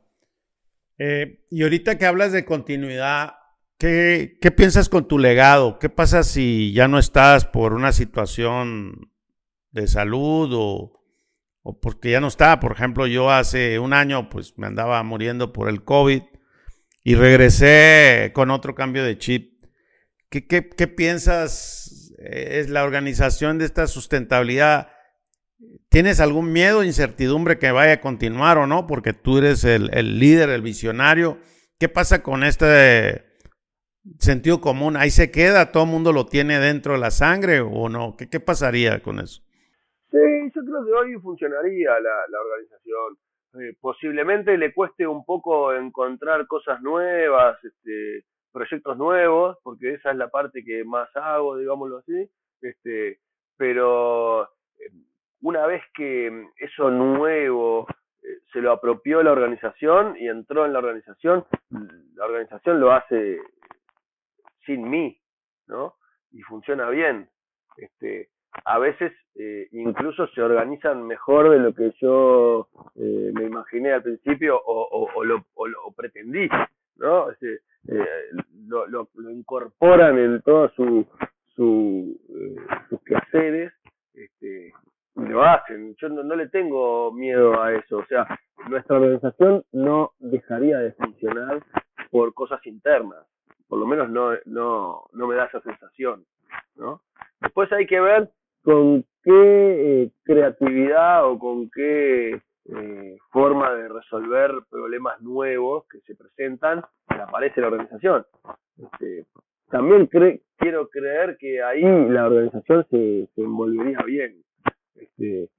Eh, y ahorita que hablas de continuidad, ¿qué, ¿qué, piensas con tu legado? ¿Qué pasa si ya no estás por una situación de salud o, o porque ya no está? Por ejemplo, yo hace un año pues me andaba muriendo por el COVID y regresé con otro cambio de chip. ¿Qué, qué, qué piensas? ¿Es la organización de esta sustentabilidad? ¿Tienes algún miedo, incertidumbre que vaya a continuar o no? Porque tú eres el, líder, el visionario. ¿Qué pasa con este sentido común? ¿Ahí se queda? ¿Todo el mundo lo tiene dentro de la sangre o no? ¿Qué, pasaría con eso? Sí, yo creo que hoy funcionaría la, la organización. Eh, posiblemente le cueste un poco encontrar cosas nuevas, este, proyectos nuevos, porque esa es la parte que más hago, digámoslo así. Este, pero eh, una vez que mm, eso nuevo eh, se lo apropió la organización y entró en la organización, la organización lo hace sin mí, ¿no? Y funciona bien. Este, a veces eh, incluso se organizan mejor de lo que yo eh, me imaginé al principio o, o, lo, o lo, pretendí, ¿no? Este, lo, lo, lo, incorporan en su, su, sus quehaceres este, lo hacen. Yo no, no, tengo miedo a eso. O sea, nuestra organización no dejaría de funcionar por cosas internas. Por lo menos no, no, no me da esa sensación. ¿no? Después hay que ver con qué eh, creatividad o con qué eh, forma de resolver problemas nuevos que se presentan aparece la organización. Este, también cre quiero creer que ahí la organización se, se envolvería bien. Este,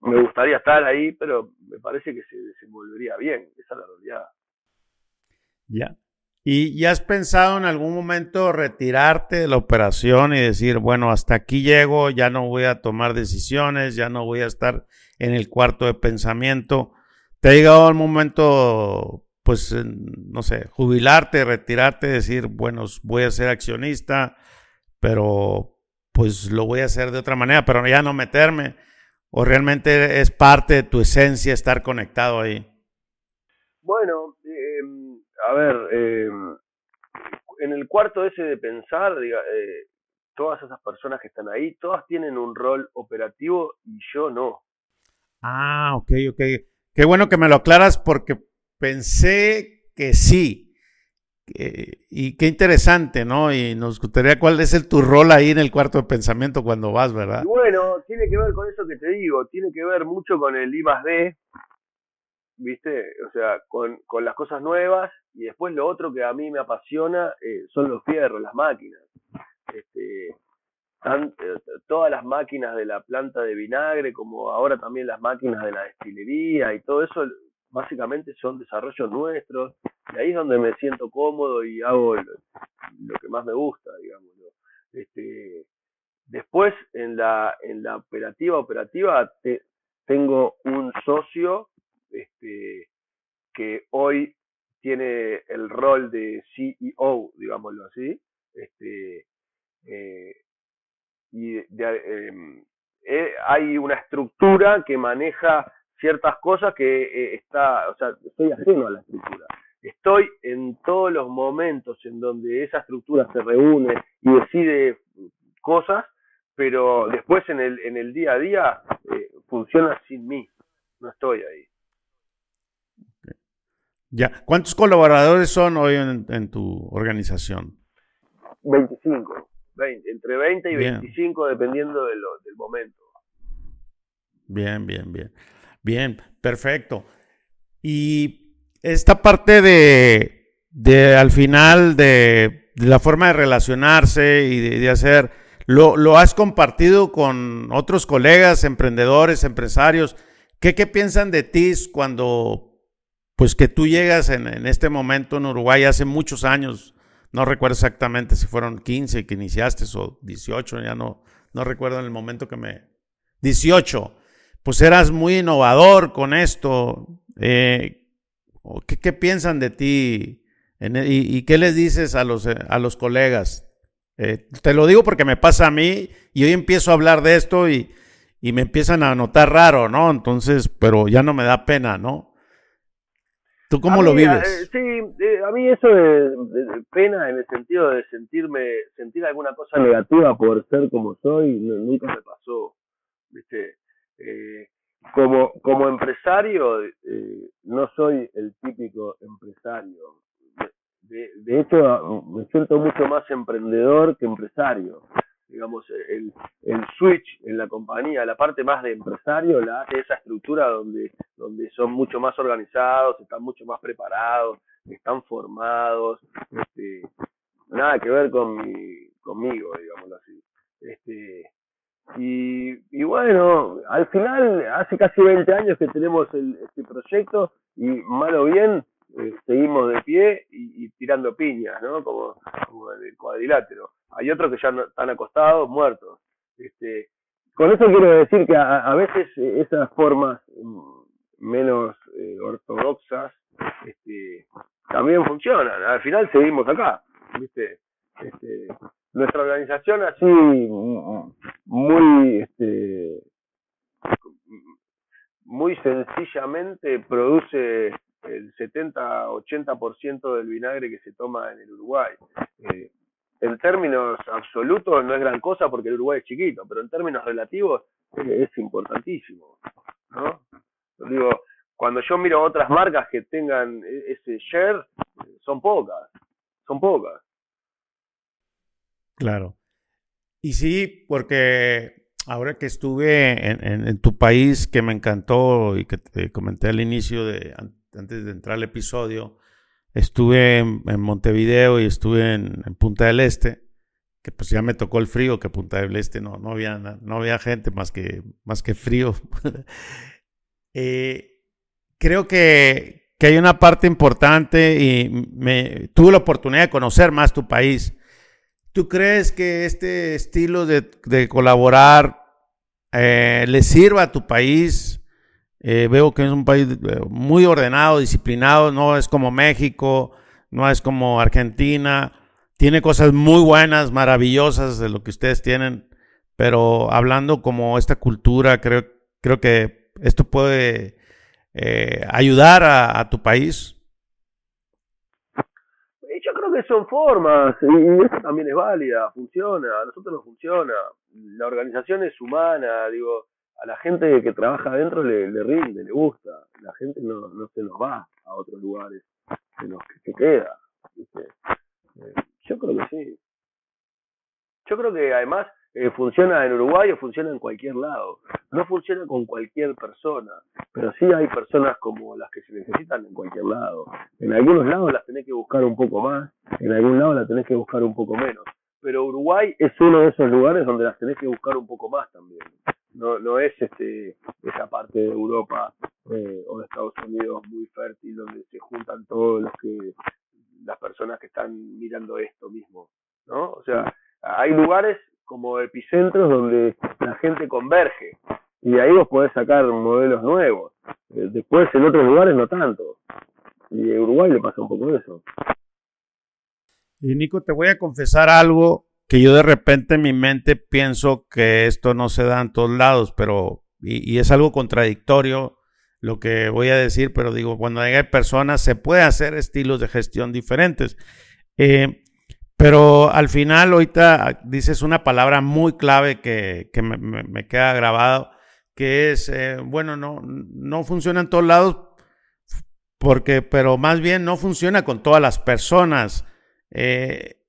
me gustaría estar ahí, pero me parece que se desenvolvería bien, esa es la realidad. Ya. ¿Y ya has pensado en algún momento retirarte de la operación y decir, bueno, hasta aquí llego, ya no voy a tomar decisiones, ya no voy a estar en el cuarto de pensamiento? ¿Te ha llegado el momento, pues, no sé, jubilarte, retirarte, decir, bueno, voy a ser accionista, pero pues lo voy a hacer de otra manera, pero ya no meterme? ¿O realmente es parte de tu esencia estar conectado ahí? Bueno, em, a ver, em, en el cuarto ese de pensar, eh, todas esas personas que están ahí, todas tienen un rol operativo y yo no. Ah, ok, ok. Qué bueno que me lo aclaras porque pensé que sí. Y qué interesante, ¿no? Y nos gustaría cuál es el, tu rol ahí en el cuarto de pensamiento cuando vas, ¿verdad? bueno, tiene que ver con eso que te digo, tiene que ver mucho con el I más D, ¿viste? O sea, con, con, las cosas nuevas y después lo otro que a mí me apasiona eh, son los fierros, las máquinas. Este, eh, todas las máquinas de la planta de vinagre, como ahora también las máquinas de la destilería y todo eso, básicamente son desarrollos nuestros. Y ahí es donde me siento cómodo y hago lo, que más me gusta, digamos. Este, después, en la, en la operativa, operativa, tengo un socio este, que hoy tiene el rol de CEO, digámoslo así, este, eh, y em, eh, hay una estructura que maneja ciertas cosas que eh, está, o sea, estoy ajeno a la estructura. Estoy en todos los momentos en donde esa estructura se reúne y decide cosas, pero después en el, en el día a día funciona sin mí, no estoy ahí. Ya. ¿Cuántos colaboradores son hoy en, tu organización? 25. entre 20 y 25 dependiendo del momento. Bien, bien, bien. Bien, perfecto. Y esta parte de, de al final, de, la forma de relacionarse y de, de hacer, lo, lo, has compartido con otros colegas, emprendedores, empresarios. ¿Qué, ¿Qué piensan de ti cuando pues que tú llegas en, este momento en Uruguay hace muchos años, no recuerdo exactamente si fueron 15 que iniciaste o 18, ya no, no recuerdo en el momento que me... 18, pues eras muy innovador con esto. Eh, ¿qué, piensan de ti? E, y, qué les dices a los, a los colegas? Eh, te lo digo porque me pasa a mí y hoy empiezo a hablar de esto y, y me empiezan a notar raro, ¿no? Entonces, pero ya no me da pena, ¿no? ¿Tú cómo lo vives? Eh, sí, eh, a mí eso de, pena en el sentido de sentirme, sentir alguna cosa negativa por ser como soy, nunca me pasó. ¿viste? Eh, como, como empresario, no soy el típico empresario. De, de, hecho, me siento mucho más emprendedor que empresario digamos, el, el switch en la compañía, la parte más de empresario, la hace esa estructura donde, donde son mucho más organizados, están mucho más preparados, están formados, este, nada que ver con mi, conmigo, digámoslo así. Este, y, y, bueno, al final, hace casi 20 años que tenemos el, este proyecto y mal o bien eh, seguimos de pie y, tirando piñas, ¿no? Como, como en el cuadrilátero hay otros que ya están acostados, muertos. Este, con eso quiero decir que a, veces eh, esas formas mm, menos eh, ortodoxas este, también funcionan. Al final seguimos acá, ¿viste? Este, nuestra organización así muy este, muy sencillamente produce el 70-80% del vinagre que se toma en el Uruguay. Eh, en términos absolutos no es gran cosa porque el Uruguay es chiquito, pero en términos relativos es, importantísimo. ¿no? Digo, cuando yo miro otras marcas que tengan e, ese share, son pocas, son pocas. Claro. Y sí, porque ahora que estuve en, tu país, que me encantó y que te comenté al inicio, de antes de entrar al episodio, Estuve en, Montevideo y estuve en, Punta del Este, que pues ya me tocó el frío, que Punta del Este no, no, había, no había gente más que, más que frío. Eh, creo que, que hay una parte importante y me, tuve la oportunidad de conocer más tu país. ¿Tú crees que este estilo de, colaborar eh, le sirva a tu país? Eh, veo que es un país eh, muy ordenado, disciplinado, no es como México, no es como Argentina. Tiene cosas muy buenas, maravillosas de lo que ustedes tienen, pero hablando como esta cultura, creo, creo que esto puede eh, ayudar a, tu país? Que son formas y eso también es válida, funciona, a nosotros nos funciona. La organización es humana, digo, a la gente que trabaja adentro le, rinde, le gusta. La gente no, no se nos va a otros lugares, se nos se queda. Eh, yo creo que sí. Yo creo que además eh, funciona en Uruguay o funciona en cualquier lado. No funciona con cualquier persona, pero sí hay personas como las que se necesitan en cualquier lado. En algunos lados las tenés que buscar un poco más, en algún lado las tenés que buscar un poco menos. Pero Uruguay es uno de esos lugares donde las tenés que buscar un poco más también. No, no es este esa parte de Europa eh, o de Estados Unidos muy fértil donde se juntan todos los que las personas que están mirando esto mismo, ¿no? O sea, hay lugares como epicentros donde la gente converge y ahí vos podés sacar modelos nuevos. Eh, después en otros lugares no tanto. Y en Uruguay le pasa un poco eso. Y Nico, te voy a confesar algo que yo de repente en mi mente pienso que esto no se da en todos lados, pero, y, es algo contradictorio lo que voy a decir, pero digo, cuando hay personas se puede hacer estilos de gestión diferentes. Eh, pero al final, ahorita dices una palabra muy clave que, me, queda grabado, que es, eh, bueno, no, no funciona en todos lados, porque, pero más bien no funciona con todas las personas. Eh,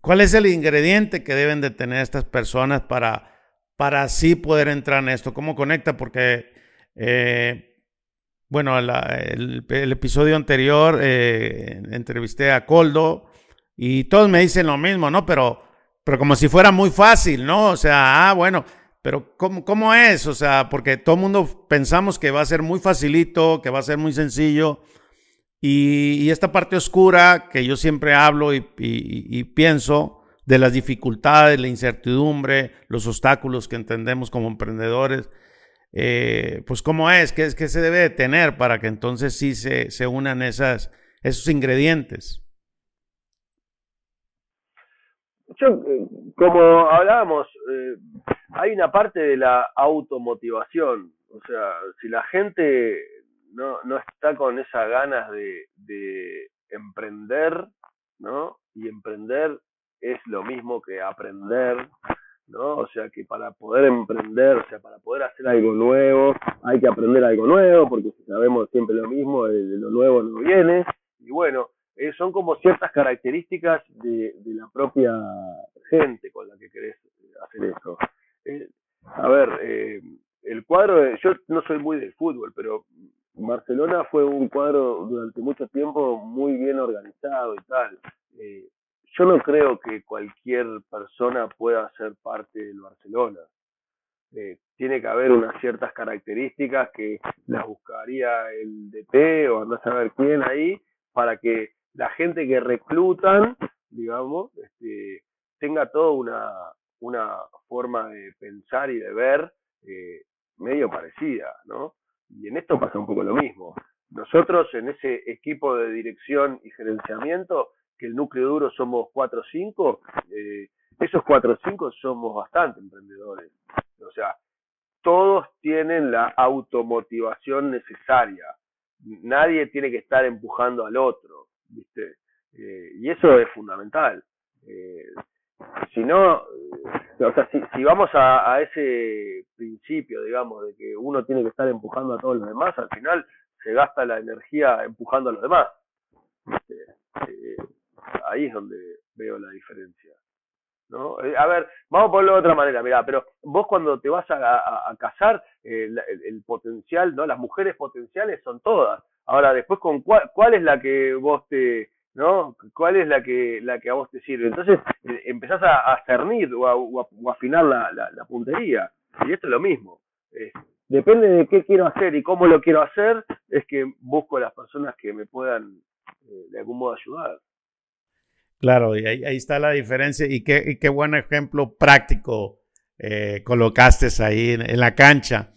¿Cuál es el ingrediente que deben de tener estas personas para, para así poder entrar en esto? ¿Cómo conecta? Porque, eh, bueno, el, episodio anterior entrevisté a Coldo y todos me dicen lo mismo, ¿no? Pero, pero como si fuera muy fácil, ¿no? O sea, ah, bueno, pero ¿cómo, ¿cómo, es? O sea, porque todo el mundo pensamos que va a ser muy facilito, que va a ser muy sencillo. Y, esta parte oscura que yo siempre hablo y, pienso de las dificultades, la incertidumbre, los obstáculos que entendemos como emprendedores, eh, pues cómo es, qué que se debe de tener para que entonces sí se, se unan esas, esos ingredientes. Yo, eh, como hablábamos, eh, hay una parte de la automotivación. O sea, si la gente no, no está con esas ganas de, de emprender, ¿no? Y emprender es lo mismo que aprender, ¿no? O sea que para poder emprender, o sea, para poder hacer algo nuevo, hay que aprender algo nuevo, porque si sabemos siempre lo mismo, lo nuevo no viene. Y bueno, eh, son como ciertas características de, la propia gente con la que querés hacer eso. Eh, a ver, eh, el cuadro, yo no soy muy del fútbol, pero Barcelona fue un cuadro durante mucho tiempo muy bien organizado y tal. yo no creo que cualquier persona pueda ser parte del Barcelona. tiene que haber unas ciertas características que las buscaría el DT o andás a ver quién ahí para que la gente que reclutan, digamos, este, tenga toda una, forma de pensar y de ver eh, medio parecida, ¿no? Y en esto pasa un poco lo mismo. Nosotros en ese equipo de dirección y gerenciamiento, que el núcleo duro somos 4 o 5, eh, esos 4 o 5 somos bastante emprendedores. O sea, todos tienen la automotivación necesaria. Nadie tiene que estar empujando al otro. ¿Viste? Eh, y eso es fundamental. Eh, si no, eh, o sea, si, vamos a, ese principio, digamos, de que uno tiene que estar empujando a todos los demás, al final se gasta la energía empujando a los demás. ahí es donde veo la diferencia. ¿no? a ver, vamos a ponerlo de otra manera, mira, pero vos cuando te vas a, casar, el, el, potencial, ¿no? Las mujeres potenciales son todas. Ahora, después, con cuál, cuál es la que vos te, ¿no? ¿Cuál es la que, la que a vos te sirve? Entonces, eh, empezás a, a cernir o a, afinar la, puntería. Y esto es lo mismo. depende de qué quiero hacer y cómo lo quiero hacer, es que busco a las personas que me puedan eh, de algún modo ayudar. Claro, y ahí, está la diferencia y qué, qué buen ejemplo práctico eh, colocaste ahí en, la cancha.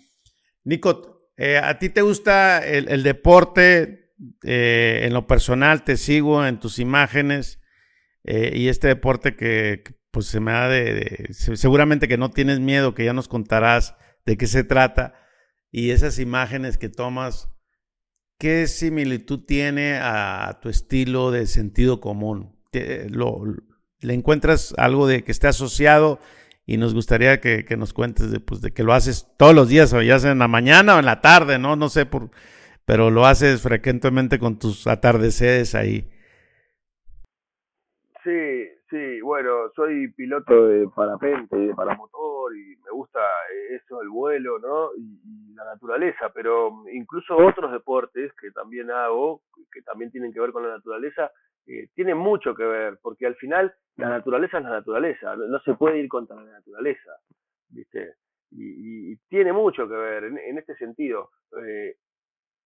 Nico, eh, ¿a ti te gusta el, deporte? en lo personal te sigo en tus imágenes y este deporte que pues se me da de, seguramente que no tienes miedo, que ya nos contarás de qué se trata y esas imágenes que tomas, ¿qué similitud tiene a tu estilo de sentido común? ¿Le encuentras algo de que esté asociado? Y nos gustaría que, nos cuentes de, pues, de que lo haces todos los días, o ya sea en la mañana o en la tarde, ¿no? No sé, por, pero lo haces frecuentemente con tus atardeceres ahí. Sí, sí, bueno, soy piloto de parapente y de paramotor y me gusta eso, el vuelo, ¿no? Y, la naturaleza, pero incluso otros deportes que también hago, que también tienen que ver con la naturaleza, eh, tienen mucho que ver, porque al final la naturaleza es la naturaleza, no, se puede ir contra la naturaleza, ¿viste? Y, tiene mucho que ver en, este sentido. Eh,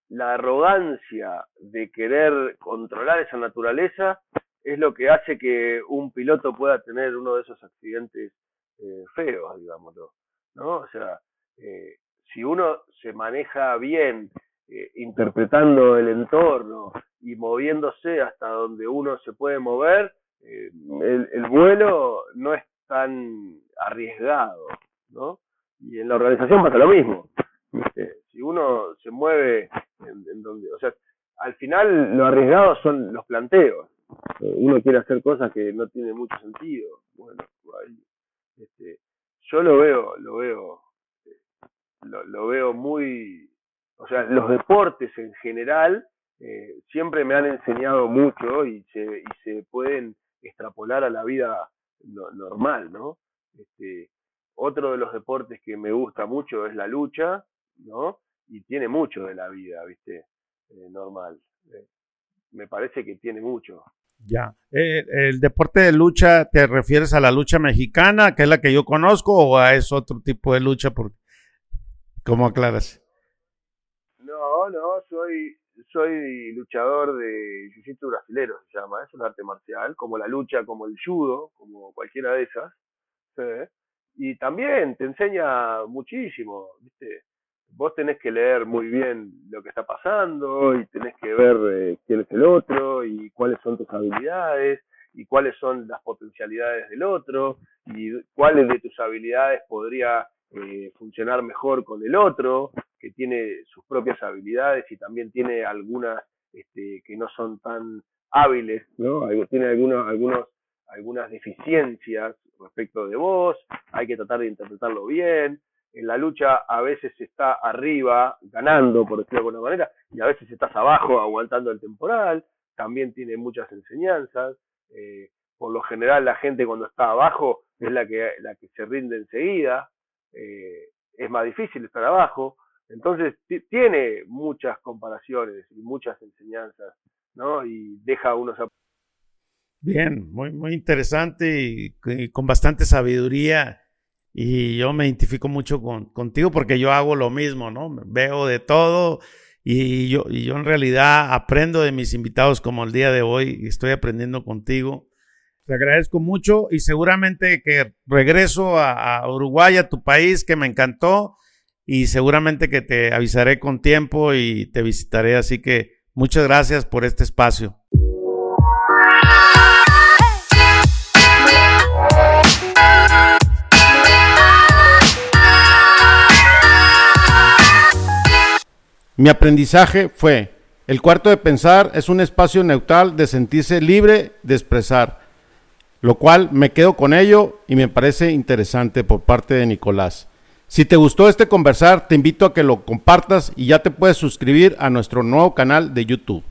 la arrogancia de querer controlar esa naturaleza es lo que hace que un piloto pueda tener uno de esos accidentes eh, feos, digámoslo, ¿no? O sea, eh, si uno se maneja bien, eh, interpretando el entorno y moviéndose hasta donde uno se puede mover, el, el, vuelo no es tan arriesgado, ¿no? Y en la organización pasa lo mismo. Si uno se mueve en, donde, o sea, al final lo arriesgado son los planteos uno quiere hacer cosas que no tienen mucho sentido. Bueno, este, yo lo veo, lo veo, lo, veo muy, o sea, los deportes en general eh, siempre me han enseñado mucho y se, y se pueden extrapolar a la vida normal, ¿no? Este, otro de los deportes que me gusta mucho es la lucha, ¿no? Y tiene mucho de la vida, ¿viste? Eh, normal. Eh, me parece que tiene mucho. Ya. Eh, ¿El deporte de lucha te refieres a la lucha mexicana, que es la que yo conozco, o a es otro tipo de lucha? Por... ¿Cómo aclaras? No, no, soy, soy luchador de jiu-jitsu brasilero, se llama, es un arte marcial, como la lucha, como el judo, como cualquiera de esas. Y también te enseña muchísimo, ¿viste? vos tenés que leer muy bien lo que está pasando y tenés que ver eh, quién es el otro y cuáles son tus habilidades y cuáles son las potencialidades del otro y cuáles de tus habilidades podría eh, funcionar mejor con el otro, que tiene sus propias habilidades y también tiene algunas este, que no son tan hábiles. Tiene algunos, algunos, algunas deficiencias respecto de vos, hay que tratar de interpretarlo bien, en la lucha a veces está arriba, ganando, por decirlo de alguna manera, y a veces estás abajo, aguantando el temporal, también tiene muchas enseñanzas. Eh, por lo general la gente cuando está abajo es la que, la que se rinde enseguida, eh, es más difícil estar abajo, entonces tiene muchas comparaciones y muchas enseñanzas, ¿no? Y deja unos... Bien, muy, muy interesante y con bastante sabiduría y yo me identifico mucho con, contigo porque yo hago lo mismo, ¿no? Veo de todo y yo, y yo en realidad aprendo de mis invitados como el día de hoy y estoy aprendiendo contigo. Te agradezco mucho y seguramente que regreso a, a Uruguay, a tu país, que me encantó y seguramente que te avisaré con tiempo y te visitaré. Así que muchas gracias por este espacio. Mi aprendizaje fue, el cuarto de pensar es un espacio neutral de sentirse libre de expresar, lo cual me quedo con ello y me parece interesante por parte de Nicolás. Si te gustó este conversar, te invito a que lo compartas y ya te puedes suscribir a nuestro nuevo canal de YouTube.